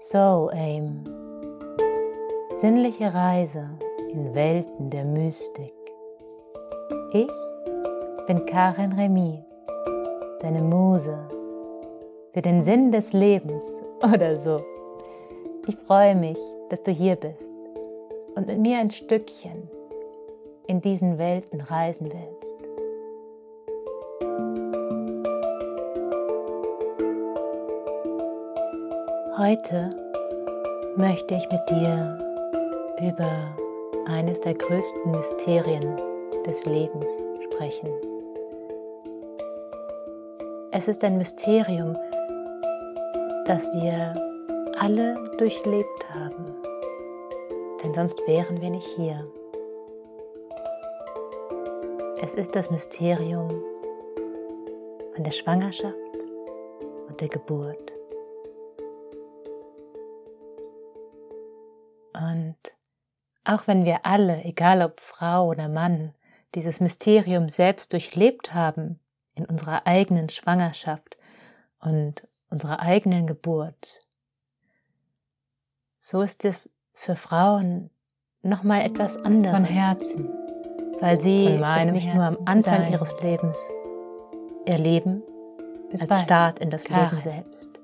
So Aim. Sinnliche Reise in Welten der Mystik. Ich bin Karin Remy, deine Muse für den Sinn des Lebens oder so. Ich freue mich, dass du hier bist und mit mir ein Stückchen in diesen Welten reisen willst. Heute möchte ich mit dir über eines der größten Mysterien des Lebens sprechen. Es ist ein Mysterium, das wir alle durchlebt haben, denn sonst wären wir nicht hier. Es ist das Mysterium von der Schwangerschaft und der Geburt. Und auch wenn wir alle, egal ob Frau oder Mann, dieses Mysterium selbst durchlebt haben in unserer eigenen Schwangerschaft und unserer eigenen Geburt, so ist es für Frauen nochmal etwas anderes. Von Herzen. Weil sie es nicht Herzen nur am Anfang dein. ihres Lebens erleben, Bis als bald. Start in das Klar. Leben selbst,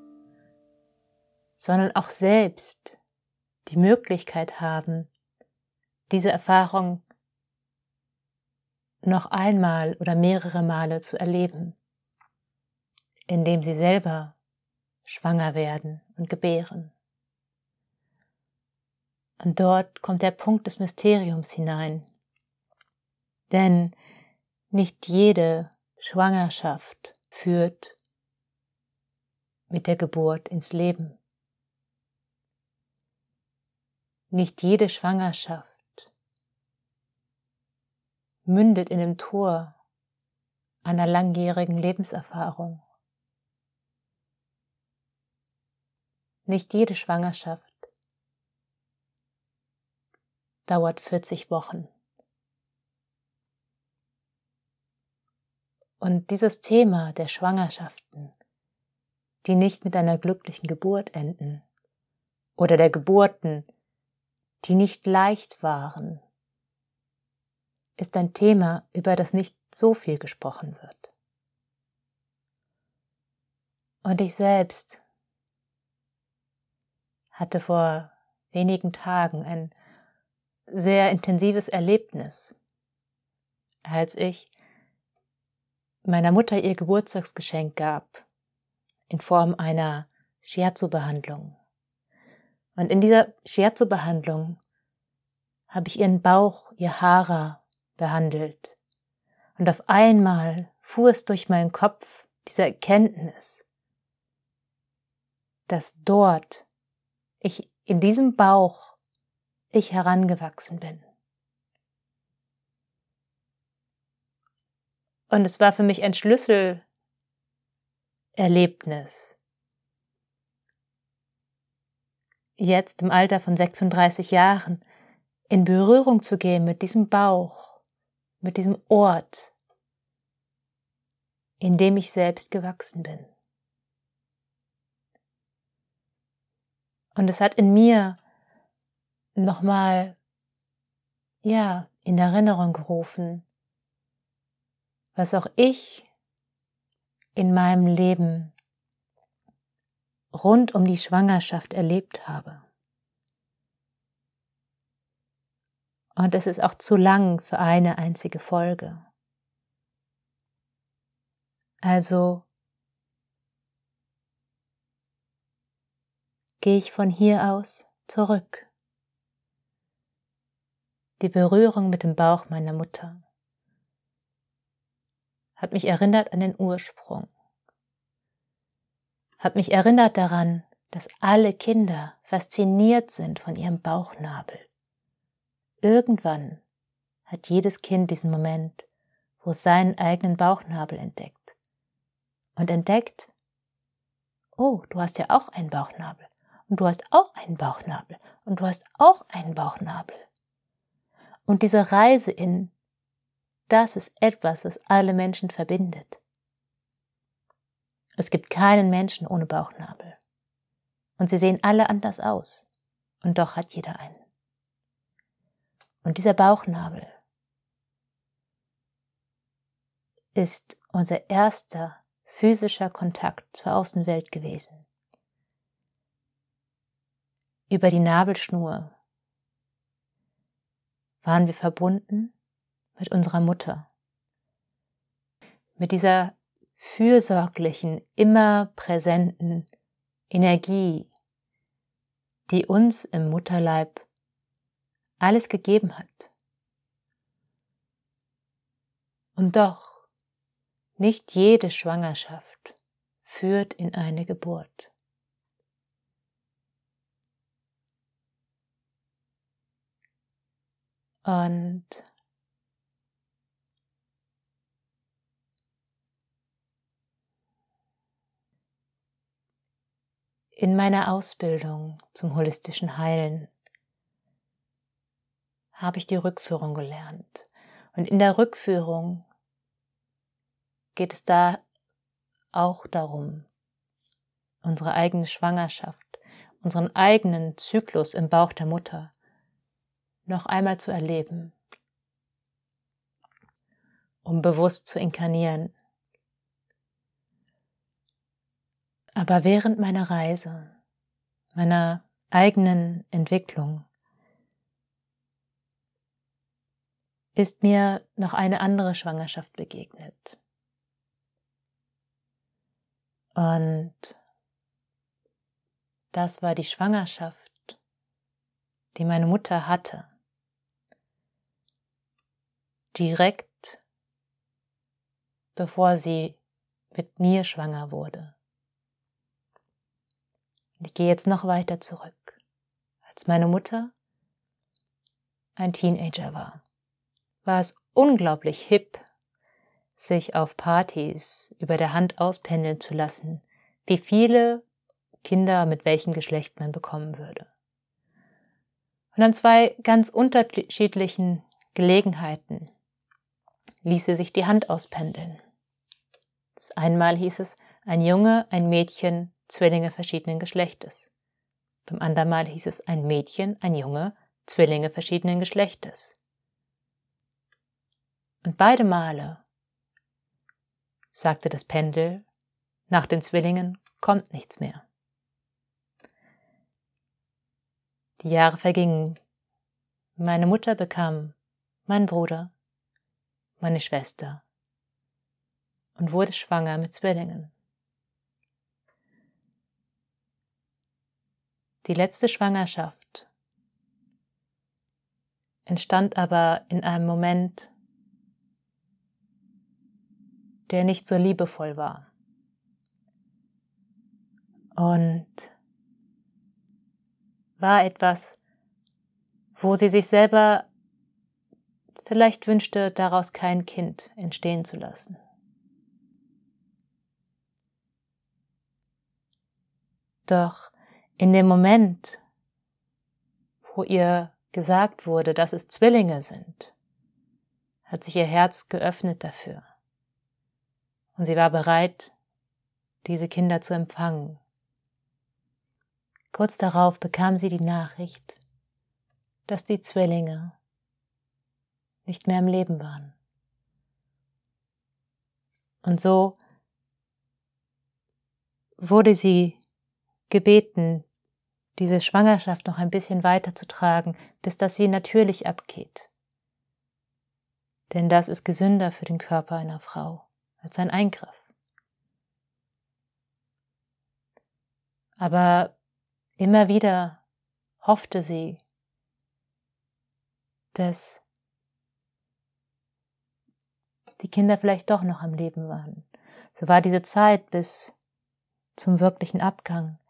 sondern auch selbst die Möglichkeit haben, diese Erfahrung noch einmal oder mehrere Male zu erleben, indem sie selber schwanger werden und gebären. Und dort kommt der Punkt des Mysteriums hinein. Denn nicht jede Schwangerschaft führt mit der Geburt ins Leben. Nicht jede Schwangerschaft mündet in dem Tor einer langjährigen Lebenserfahrung. Nicht jede Schwangerschaft dauert 40 Wochen. Und dieses Thema der Schwangerschaften, die nicht mit einer glücklichen Geburt enden, oder der Geburten, die nicht leicht waren, ist ein Thema, über das nicht so viel gesprochen wird. Und ich selbst hatte vor wenigen Tagen ein sehr intensives Erlebnis, als ich meiner Mutter ihr Geburtstagsgeschenk gab in Form einer Shiatsu-Behandlung. Und in dieser Shiatsu-Behandlung habe ich ihren Bauch, ihr Hara behandelt. Und auf einmal fuhr es durch meinen Kopf diese Erkenntnis, dass dort ich in diesem Bauch ich herangewachsen bin. Und es war für mich ein Schlüsselerlebnis, jetzt im Alter von 36 Jahren in Berührung zu gehen mit diesem Bauch, mit diesem Ort, in dem ich selbst gewachsen bin. Und es hat in mir nochmal, ja, in Erinnerung gerufen, was auch ich in meinem Leben rund um die Schwangerschaft erlebt habe. Und es ist auch zu lang für eine einzige Folge. Also gehe ich von hier aus zurück. Die Berührung mit dem Bauch meiner Mutter hat mich erinnert an den Ursprung, hat mich erinnert daran, dass alle Kinder fasziniert sind von ihrem Bauchnabel. Irgendwann hat jedes Kind diesen Moment, wo es seinen eigenen Bauchnabel entdeckt. Und entdeckt, oh, du hast ja auch einen Bauchnabel. Und du hast auch einen Bauchnabel. Und du hast auch einen Bauchnabel. Und diese Reise in, das ist etwas, das alle Menschen verbindet. Es gibt keinen Menschen ohne Bauchnabel. Und sie sehen alle anders aus. Und doch hat jeder einen. Und dieser Bauchnabel ist unser erster physischer Kontakt zur Außenwelt gewesen. Über die Nabelschnur waren wir verbunden mit unserer Mutter, mit dieser fürsorglichen, immer präsenten Energie, die uns im Mutterleib alles gegeben hat. Und doch, nicht jede Schwangerschaft führt in eine Geburt. Und in meiner Ausbildung zum holistischen Heilen habe ich die Rückführung gelernt. Und in der Rückführung geht es da auch darum, unsere eigene Schwangerschaft, unseren eigenen Zyklus im Bauch der Mutter noch einmal zu erleben, um bewusst zu inkarnieren. Aber während meiner Reise, meiner eigenen Entwicklung, ist mir noch eine andere Schwangerschaft begegnet. Und das war die Schwangerschaft, die meine Mutter hatte. Direkt bevor sie mit mir schwanger wurde. Ich gehe jetzt noch weiter zurück, als meine Mutter ein Teenager war war es unglaublich hip, sich auf Partys über der Hand auspendeln zu lassen, wie viele Kinder mit welchem Geschlecht man bekommen würde. Und an zwei ganz unterschiedlichen Gelegenheiten ließ sie sich die Hand auspendeln. Das einmal hieß es ein Junge, ein Mädchen, Zwillinge verschiedenen Geschlechtes. Beim anderen Mal hieß es ein Mädchen, ein Junge, Zwillinge verschiedenen Geschlechtes. Und beide Male sagte das Pendel, nach den Zwillingen kommt nichts mehr. Die Jahre vergingen. Meine Mutter bekam meinen Bruder, meine Schwester und wurde schwanger mit Zwillingen. Die letzte Schwangerschaft entstand aber in einem Moment, der nicht so liebevoll war. Und war etwas, wo sie sich selber vielleicht wünschte, daraus kein Kind entstehen zu lassen. Doch in dem Moment, wo ihr gesagt wurde, dass es Zwillinge sind, hat sich ihr Herz geöffnet dafür und sie war bereit, diese Kinder zu empfangen. Kurz darauf bekam sie die Nachricht, dass die Zwillinge nicht mehr im Leben waren. Und so wurde sie gebeten, diese Schwangerschaft noch ein bisschen weiterzutragen, bis dass sie natürlich abgeht. Denn das ist gesünder für den Körper einer Frau als ein Eingriff. Aber immer wieder hoffte sie, dass die Kinder vielleicht doch noch am Leben waren. So war diese Zeit bis zum wirklichen Abgang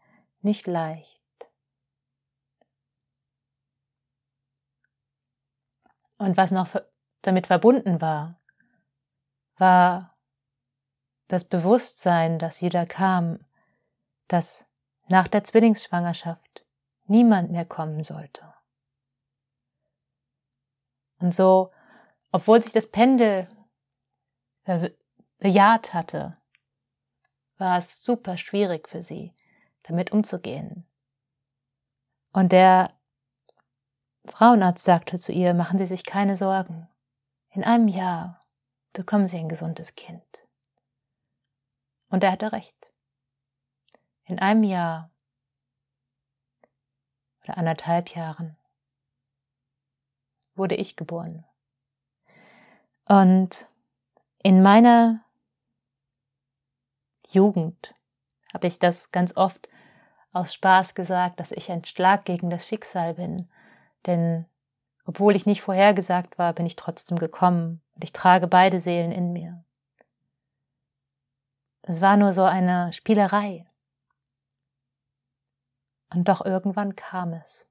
nicht leicht. Und was noch damit verbunden war, war das Bewusstsein, das jeder kam, dass nach der Zwillingsschwangerschaft niemand mehr kommen sollte. Und so, obwohl sich das Pendel bejaht hatte, war es super schwierig für sie, damit umzugehen. Und der Frauenarzt sagte zu ihr, machen Sie sich keine Sorgen. In einem Jahr bekommen Sie ein gesundes Kind. Und er hatte recht. In einem Jahr oder anderthalb Jahren wurde ich geboren. Und in meiner Jugend habe ich das ganz oft aus Spaß gesagt, dass ich ein Schlag gegen das Schicksal bin. Denn obwohl ich nicht vorhergesagt war, bin ich trotzdem gekommen und ich trage beide Seelen in mir. Es war nur so eine Spielerei. Und doch irgendwann kam es.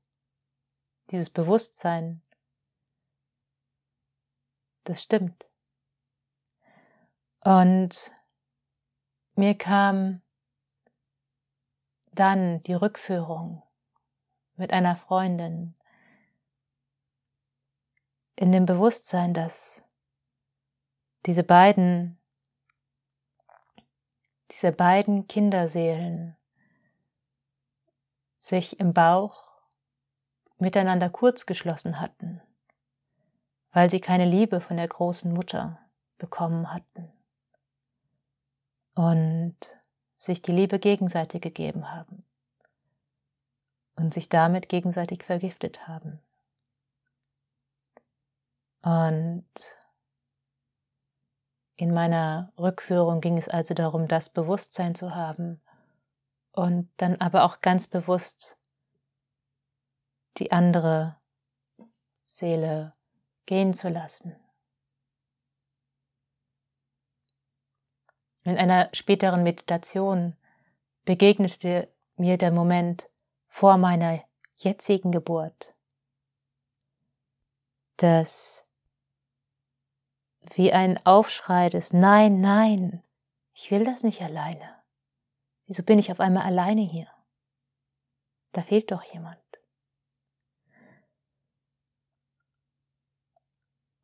Dieses Bewusstsein, das stimmt. Und mir kam dann die Rückführung mit einer Freundin. In dem Bewusstsein, dass diese beiden, diese beiden Kinderseelen sich im Bauch miteinander kurzgeschlossen hatten, weil sie keine Liebe von der großen Mutter bekommen hatten. Und sich die Liebe gegenseitig gegeben haben und sich damit gegenseitig vergiftet haben. Und in meiner Rückführung ging es also darum, das Bewusstsein zu haben und dann aber auch ganz bewusst die andere Seele gehen zu lassen. In einer späteren Meditation begegnete mir der Moment vor meiner jetzigen Geburt, das wie ein Aufschrei des Nein, nein, ich will das nicht alleine. Wieso bin ich auf einmal alleine hier? Da fehlt doch jemand.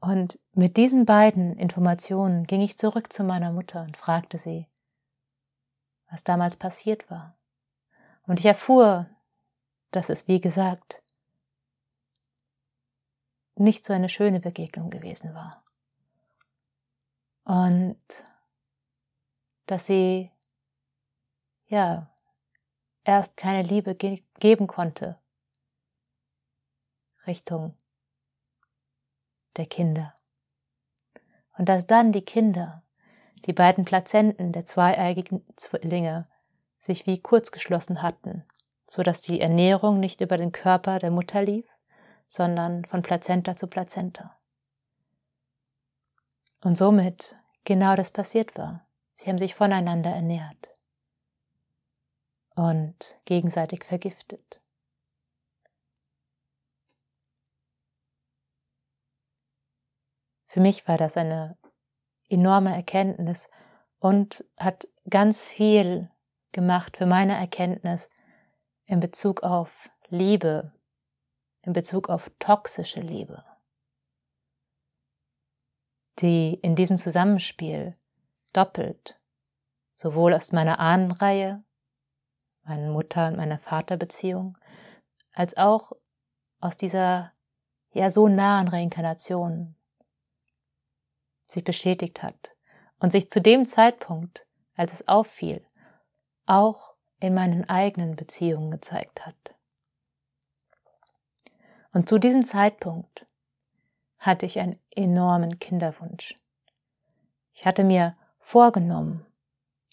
Und mit diesen beiden Informationen ging ich zurück zu meiner Mutter und fragte sie, was damals passiert war. Und ich erfuhr, dass es, wie gesagt, nicht so eine schöne Begegnung gewesen war. Und dass sie, ja, erst keine Liebe ge geben konnte Richtung der Kinder. Und dass dann die Kinder, die beiden Plazenten der zweieigigen Zwillinge, sich wie kurzgeschlossen hatten, so dass die Ernährung nicht über den Körper der Mutter lief, sondern von Plazenta zu Plazenta. Und somit genau das passiert war. Sie haben sich voneinander ernährt und gegenseitig vergiftet. Für mich war das eine enorme Erkenntnis und hat ganz viel gemacht für meine Erkenntnis in Bezug auf Liebe, in Bezug auf toxische Liebe, die in diesem Zusammenspiel doppelt, sowohl aus meiner Ahnenreihe, meiner Mutter- und meiner Vaterbeziehung, als auch aus dieser ja so nahen Reinkarnation sich bestätigt hat und sich zu dem Zeitpunkt, als es auffiel, auch in meinen eigenen Beziehungen gezeigt hat. Und zu diesem Zeitpunkt hatte ich einen enormen Kinderwunsch. Ich hatte mir vorgenommen,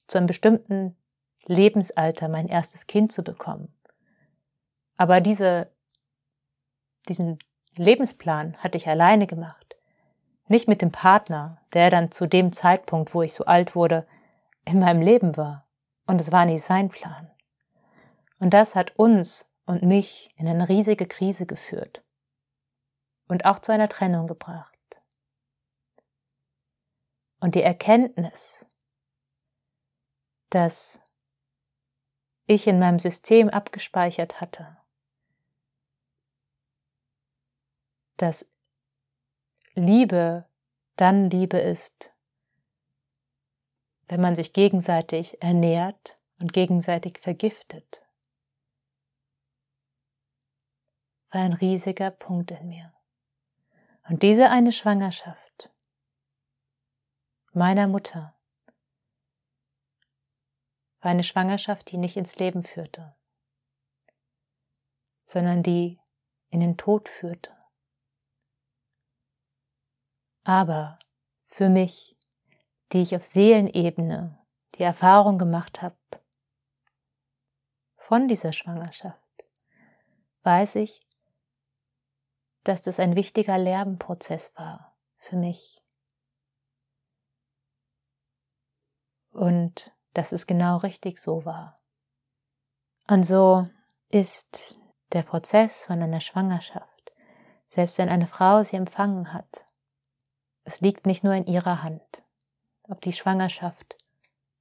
zu einem bestimmten Lebensalter mein erstes Kind zu bekommen. Aber diese, diesen Lebensplan hatte ich alleine gemacht. Nicht mit dem Partner, der dann zu dem Zeitpunkt, wo ich so alt wurde, in meinem Leben war. Und es war nicht sein Plan. Und das hat uns und mich in eine riesige Krise geführt. Und auch zu einer Trennung gebracht. Und die Erkenntnis, dass ich in meinem System abgespeichert hatte, dass Liebe dann Liebe ist, wenn man sich gegenseitig ernährt und gegenseitig vergiftet, war ein riesiger Punkt in mir. Und diese eine Schwangerschaft meiner Mutter war eine Schwangerschaft, die nicht ins Leben führte, sondern die in den Tod führte. Aber für mich, die ich auf Seelenebene die Erfahrung gemacht habe von dieser Schwangerschaft, weiß ich, dass das ein wichtiger Lernprozess war für mich. Und dass es genau richtig so war. Und so ist der Prozess von einer Schwangerschaft, selbst wenn eine Frau sie empfangen hat, es liegt nicht nur in ihrer Hand, ob die Schwangerschaft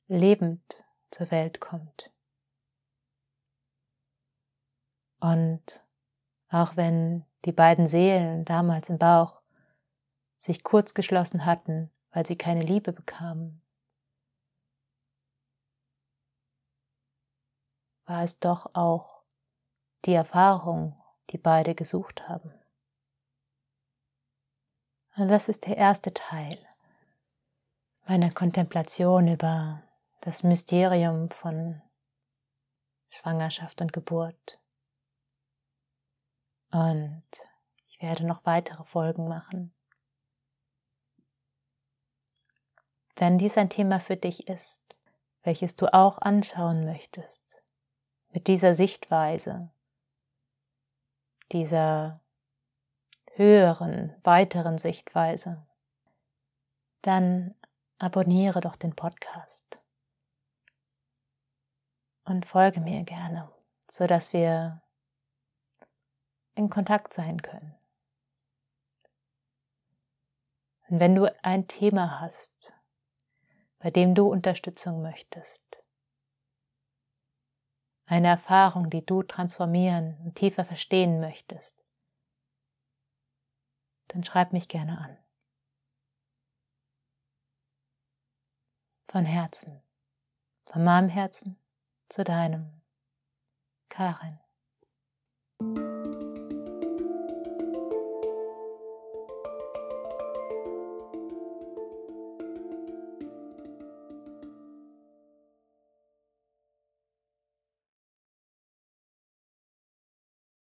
lebend zur Welt kommt. Und auch wenn die beiden Seelen damals im Bauch sich kurz geschlossen hatten, weil sie keine Liebe bekamen, war es doch auch die Erfahrung, die beide gesucht haben. Und das ist der erste Teil meiner Kontemplation über das Mysterium von Schwangerschaft und Geburt. Und ich werde noch weitere Folgen machen. Wenn dies ein Thema für dich ist, welches du auch anschauen möchtest, mit dieser Sichtweise, dieser höheren, weiteren Sichtweise, dann abonniere doch den Podcast und folge mir gerne, so dass wir in Kontakt sein können. Und wenn du ein Thema hast, bei dem du Unterstützung möchtest, eine Erfahrung, die du transformieren und tiefer verstehen möchtest, dann schreib mich gerne an. Von Herzen, von meinem Herzen zu deinem, Karin.